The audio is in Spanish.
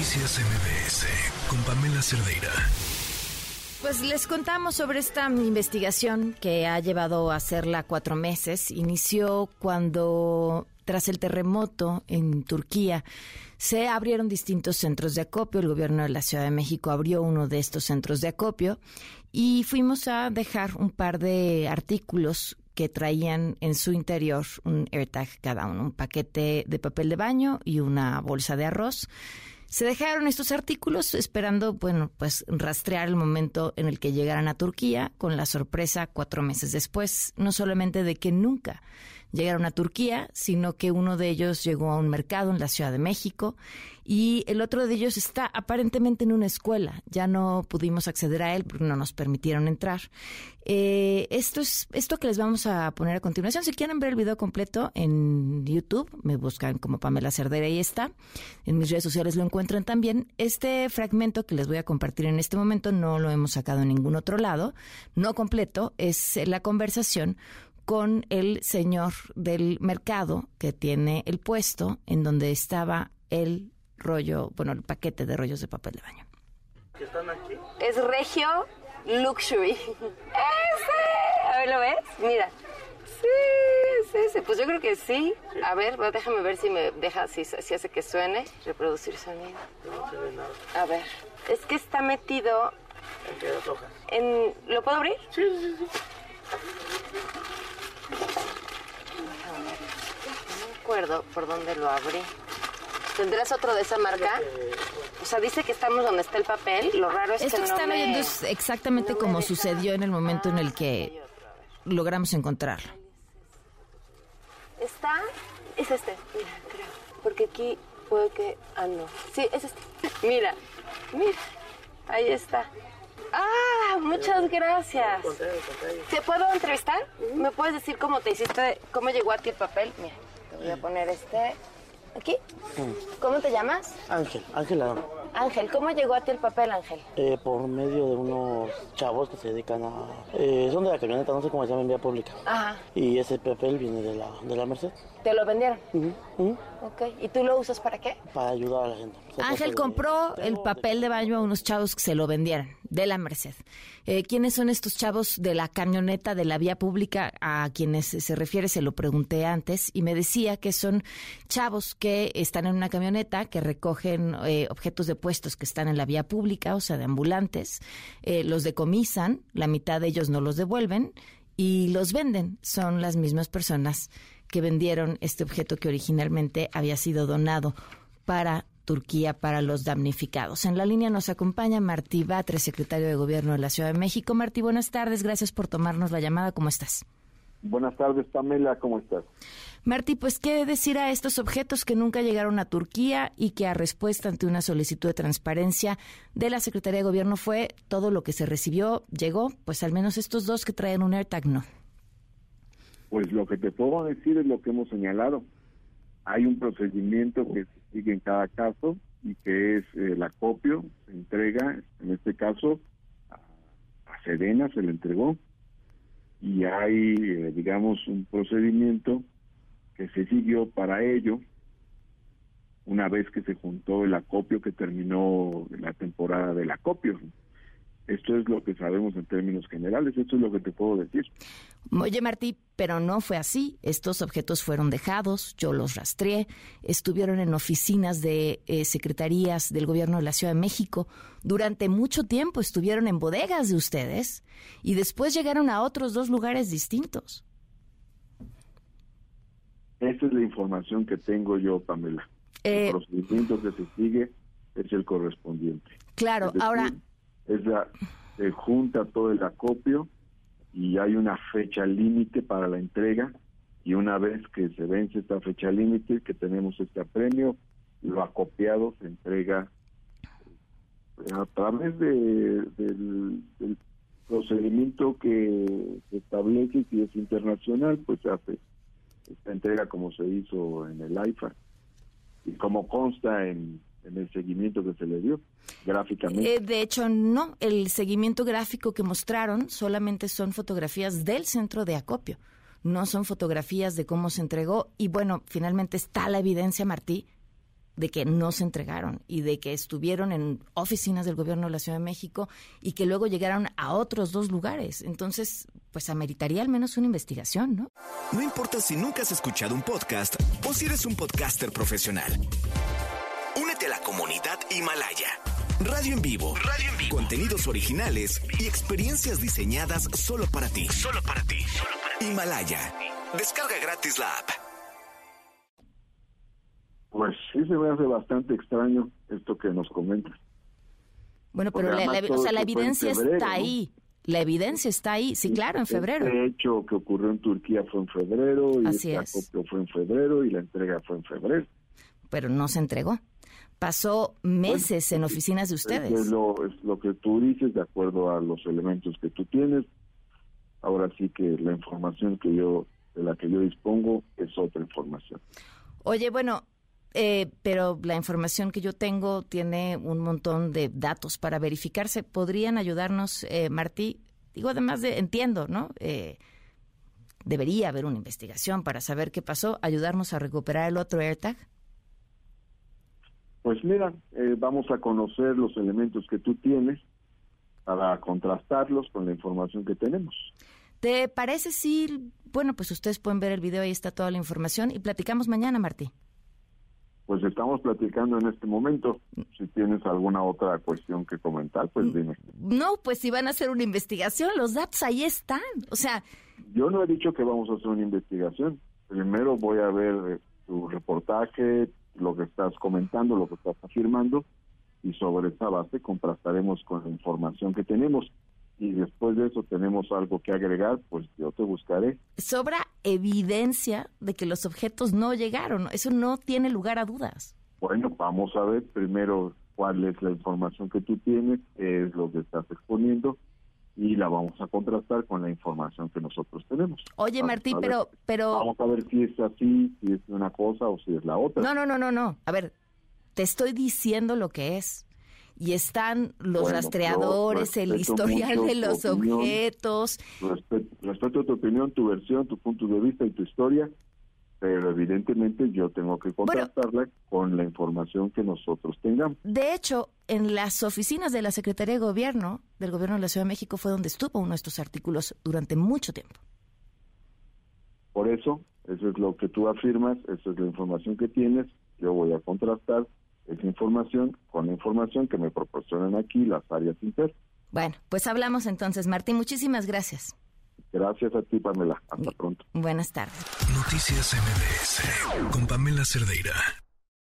Noticias MBS con Pamela Cerdeira. Pues les contamos sobre esta investigación que ha llevado a hacerla cuatro meses. Inició cuando, tras el terremoto en Turquía, se abrieron distintos centros de acopio. El gobierno de la Ciudad de México abrió uno de estos centros de acopio y fuimos a dejar un par de artículos que traían en su interior un AirTag cada uno, un paquete de papel de baño y una bolsa de arroz. Se dejaron estos artículos esperando, bueno, pues rastrear el momento en el que llegaran a Turquía, con la sorpresa cuatro meses después, no solamente de que nunca llegaron a Turquía, sino que uno de ellos llegó a un mercado en la Ciudad de México y el otro de ellos está aparentemente en una escuela. Ya no pudimos acceder a él porque no nos permitieron entrar. Eh, esto es esto que les vamos a poner a continuación. Si quieren ver el video completo en YouTube, me buscan como Pamela Cerdera y está. En mis redes sociales lo encuentran también. Este fragmento que les voy a compartir en este momento no lo hemos sacado en ningún otro lado, no completo, es la conversación con el señor del mercado que tiene el puesto en donde estaba el rollo, bueno, el paquete de rollos de papel de baño. ¿Qué están aquí? Es Regio Luxury. ¡Ese! A ver, ¿lo ves? Mira. Sí, sí, sí. Pues yo creo que sí. A ver, déjame ver si me deja, si, si hace que suene. Reproducir sonido. No se ve nada. A ver. Es que está metido ¿En qué las hojas? en... ¿Lo puedo abrir? Sí, sí, sí. No me acuerdo por dónde lo abrí. ¿Tendrás otro de esa marca? O sea, dice que estamos donde está el papel. Lo raro es Esto que que no están oyendo es exactamente no como deja- sucedió en el momento en el que otro, logramos encontrarlo. ¿Está? Es este. Mira, creo. Porque aquí puede que... Ah, no. Sí, es este. Mira, mira. Ahí está. Ah, muchas gracias. ¿Te puedo entrevistar? ¿Me puedes decir cómo te hiciste, cómo llegó a ti el papel? Mira, voy a poner este aquí. ¿Cómo te llamas? Ángel, Ángel Arón. Ángel, ¿cómo llegó a ti el papel, Ángel? Eh, por medio de unos chavos que se dedican a... eh, son de la camioneta, no sé cómo se llama en vía pública. Ajá. Y ese papel viene de la, de la Merced. ¿Te lo vendieron? Ujú. Ok. ¿Y tú lo usas para qué? Para ayudar a la gente. Se Ángel de- compró el papel de baño a unos chavos que se lo vendieran, de la Merced. Eh, ¿Quiénes son estos chavos de la camioneta de la vía pública a quienes se refiere? Se lo pregunté antes y me decía que son chavos que están en una camioneta, que recogen eh, objetos de puestos que están en la vía pública, o sea, de ambulantes, eh, los decomisan, la mitad de ellos no los devuelven y los venden. Son las mismas personas que vendieron este objeto que originalmente había sido donado para Turquía para los damnificados. En la línea nos acompaña Martí Batre, secretario de Gobierno de la Ciudad de México. Martí, buenas tardes. Gracias por tomarnos la llamada. ¿Cómo estás? Buenas tardes, Pamela, ¿cómo estás? Martí, pues, ¿qué decir a estos objetos que nunca llegaron a Turquía y que a respuesta ante una solicitud de transparencia de la Secretaría de Gobierno fue todo lo que se recibió, llegó? Pues al menos estos dos que traen un AirTag no. Pues lo que te puedo decir es lo que hemos señalado. Hay un procedimiento que se sigue en cada caso y que es eh, el acopio, se entrega, en este caso, a, a Sedena se le entregó y hay, eh, digamos, un procedimiento que se siguió para ello una vez que se juntó el acopio que terminó la temporada del acopio. Esto es lo que sabemos en términos generales, esto es lo que te puedo decir. Oye, Martí, pero no fue así. Estos objetos fueron dejados, yo los rastreé, estuvieron en oficinas de eh, secretarías del gobierno de la Ciudad de México. Durante mucho tiempo estuvieron en bodegas de ustedes y después llegaron a otros dos lugares distintos. Esa es la información que tengo yo, Pamela. Eh, el procedimiento que se sigue es el correspondiente. Claro, decir, ahora, es la, se junta todo el acopio y hay una fecha límite para la entrega y una vez que se vence esta fecha límite, que tenemos este premio, lo acopiado se entrega eh, a través de, del, procedimiento que se establece, si es internacional, pues se hace esta entrega como se hizo en el AIFA y como consta en el seguimiento que se le dio gráficamente. eh, de hecho, no. El seguimiento gráfico que mostraron solamente son fotografías del centro de acopio. No son fotografías de cómo se entregó. Y bueno, finalmente está la evidencia, Martí, de que no se entregaron y de que estuvieron en oficinas del gobierno de la Ciudad de México y que luego llegaron a otros dos lugares. Entonces, pues ameritaría al menos una investigación, ¿no? No importa si nunca has escuchado un podcast o si eres un podcaster profesional. Únete a la comunidad Himalaya. Radio en vivo. Radio en vivo. Contenidos originales y experiencias diseñadas solo para ti. Solo para ti. Himalaya. Descarga gratis la app. Pues sí se me hace bastante extraño esto que nos comentas. Bueno, pero la, o sea, la evidencia está ahí. La evidencia está ahí, sí, claro, en febrero. El hecho que ocurrió en Turquía fue en febrero, y Así el es. fue en febrero y la entrega fue en febrero. Pero no se entregó. Pasó meses en oficinas de ustedes. Es lo, es lo que tú dices de acuerdo a los elementos que tú tienes. Ahora sí que la información que yo de la que yo dispongo es otra información. Oye, bueno, eh, pero la información que yo tengo tiene un montón de datos para verificarse. ¿Podrían ayudarnos, eh, Martí? Digo, además de, entiendo, ¿no? Eh, debería haber una investigación para saber qué pasó, ayudarnos a recuperar el otro AirTag. Pues mira, eh, vamos a conocer los elementos que tú tienes para contrastarlos con la información que tenemos. ¿Te parece si, bueno, pues ustedes pueden ver el video, ahí está toda la información y platicamos mañana, Martí? Pues estamos platicando en este momento. Si tienes alguna otra cuestión que comentar, pues dime. No, pues si van a hacer una investigación, los datos ahí están. O sea, Yo no he dicho que vamos a hacer una investigación. Primero voy a ver eh, tu reportaje, lo que estás comentando, lo que estás afirmando, y sobre esa base contrastaremos con la información que tenemos. Y después de eso tenemos algo que agregar, pues yo te buscaré. sobra evidencia de que los objetos no llegaron. Eso no tiene lugar a dudas. Bueno, vamos a ver primero cuál es la información que tú tienes, qué es lo que estás exponiendo, y la vamos a contrastar con la información que nosotros tenemos. Oye, Vamos Martí, a ver- pero, pero, Vamos a ver si es así, si es una cosa o si es la otra. no, no, no, no, no. A ver, te estoy diciendo lo que es. Y están los Bueno, rastreadores, el historial de los opinión. objetos. Respeto, respeto tu opinión, tu versión, tu punto de vista y tu historia, pero evidentemente yo tengo que contrastarla con la información que nosotros tengamos. De hecho, en las oficinas de la Secretaría de Gobierno del Gobierno de la Ciudad de México fue donde estuvo uno de estos artículos durante mucho tiempo. Por eso, eso es lo que tú afirmas, esa es la información que tienes, yo voy a contrastar esa información con la información que me proporcionan aquí las áreas internas. Bueno, pues hablamos entonces, Martín. Muchísimas gracias. Gracias a ti, Pamela. Hasta pronto. Buenas tardes. Noticias MBS con Pamela Cerdeira.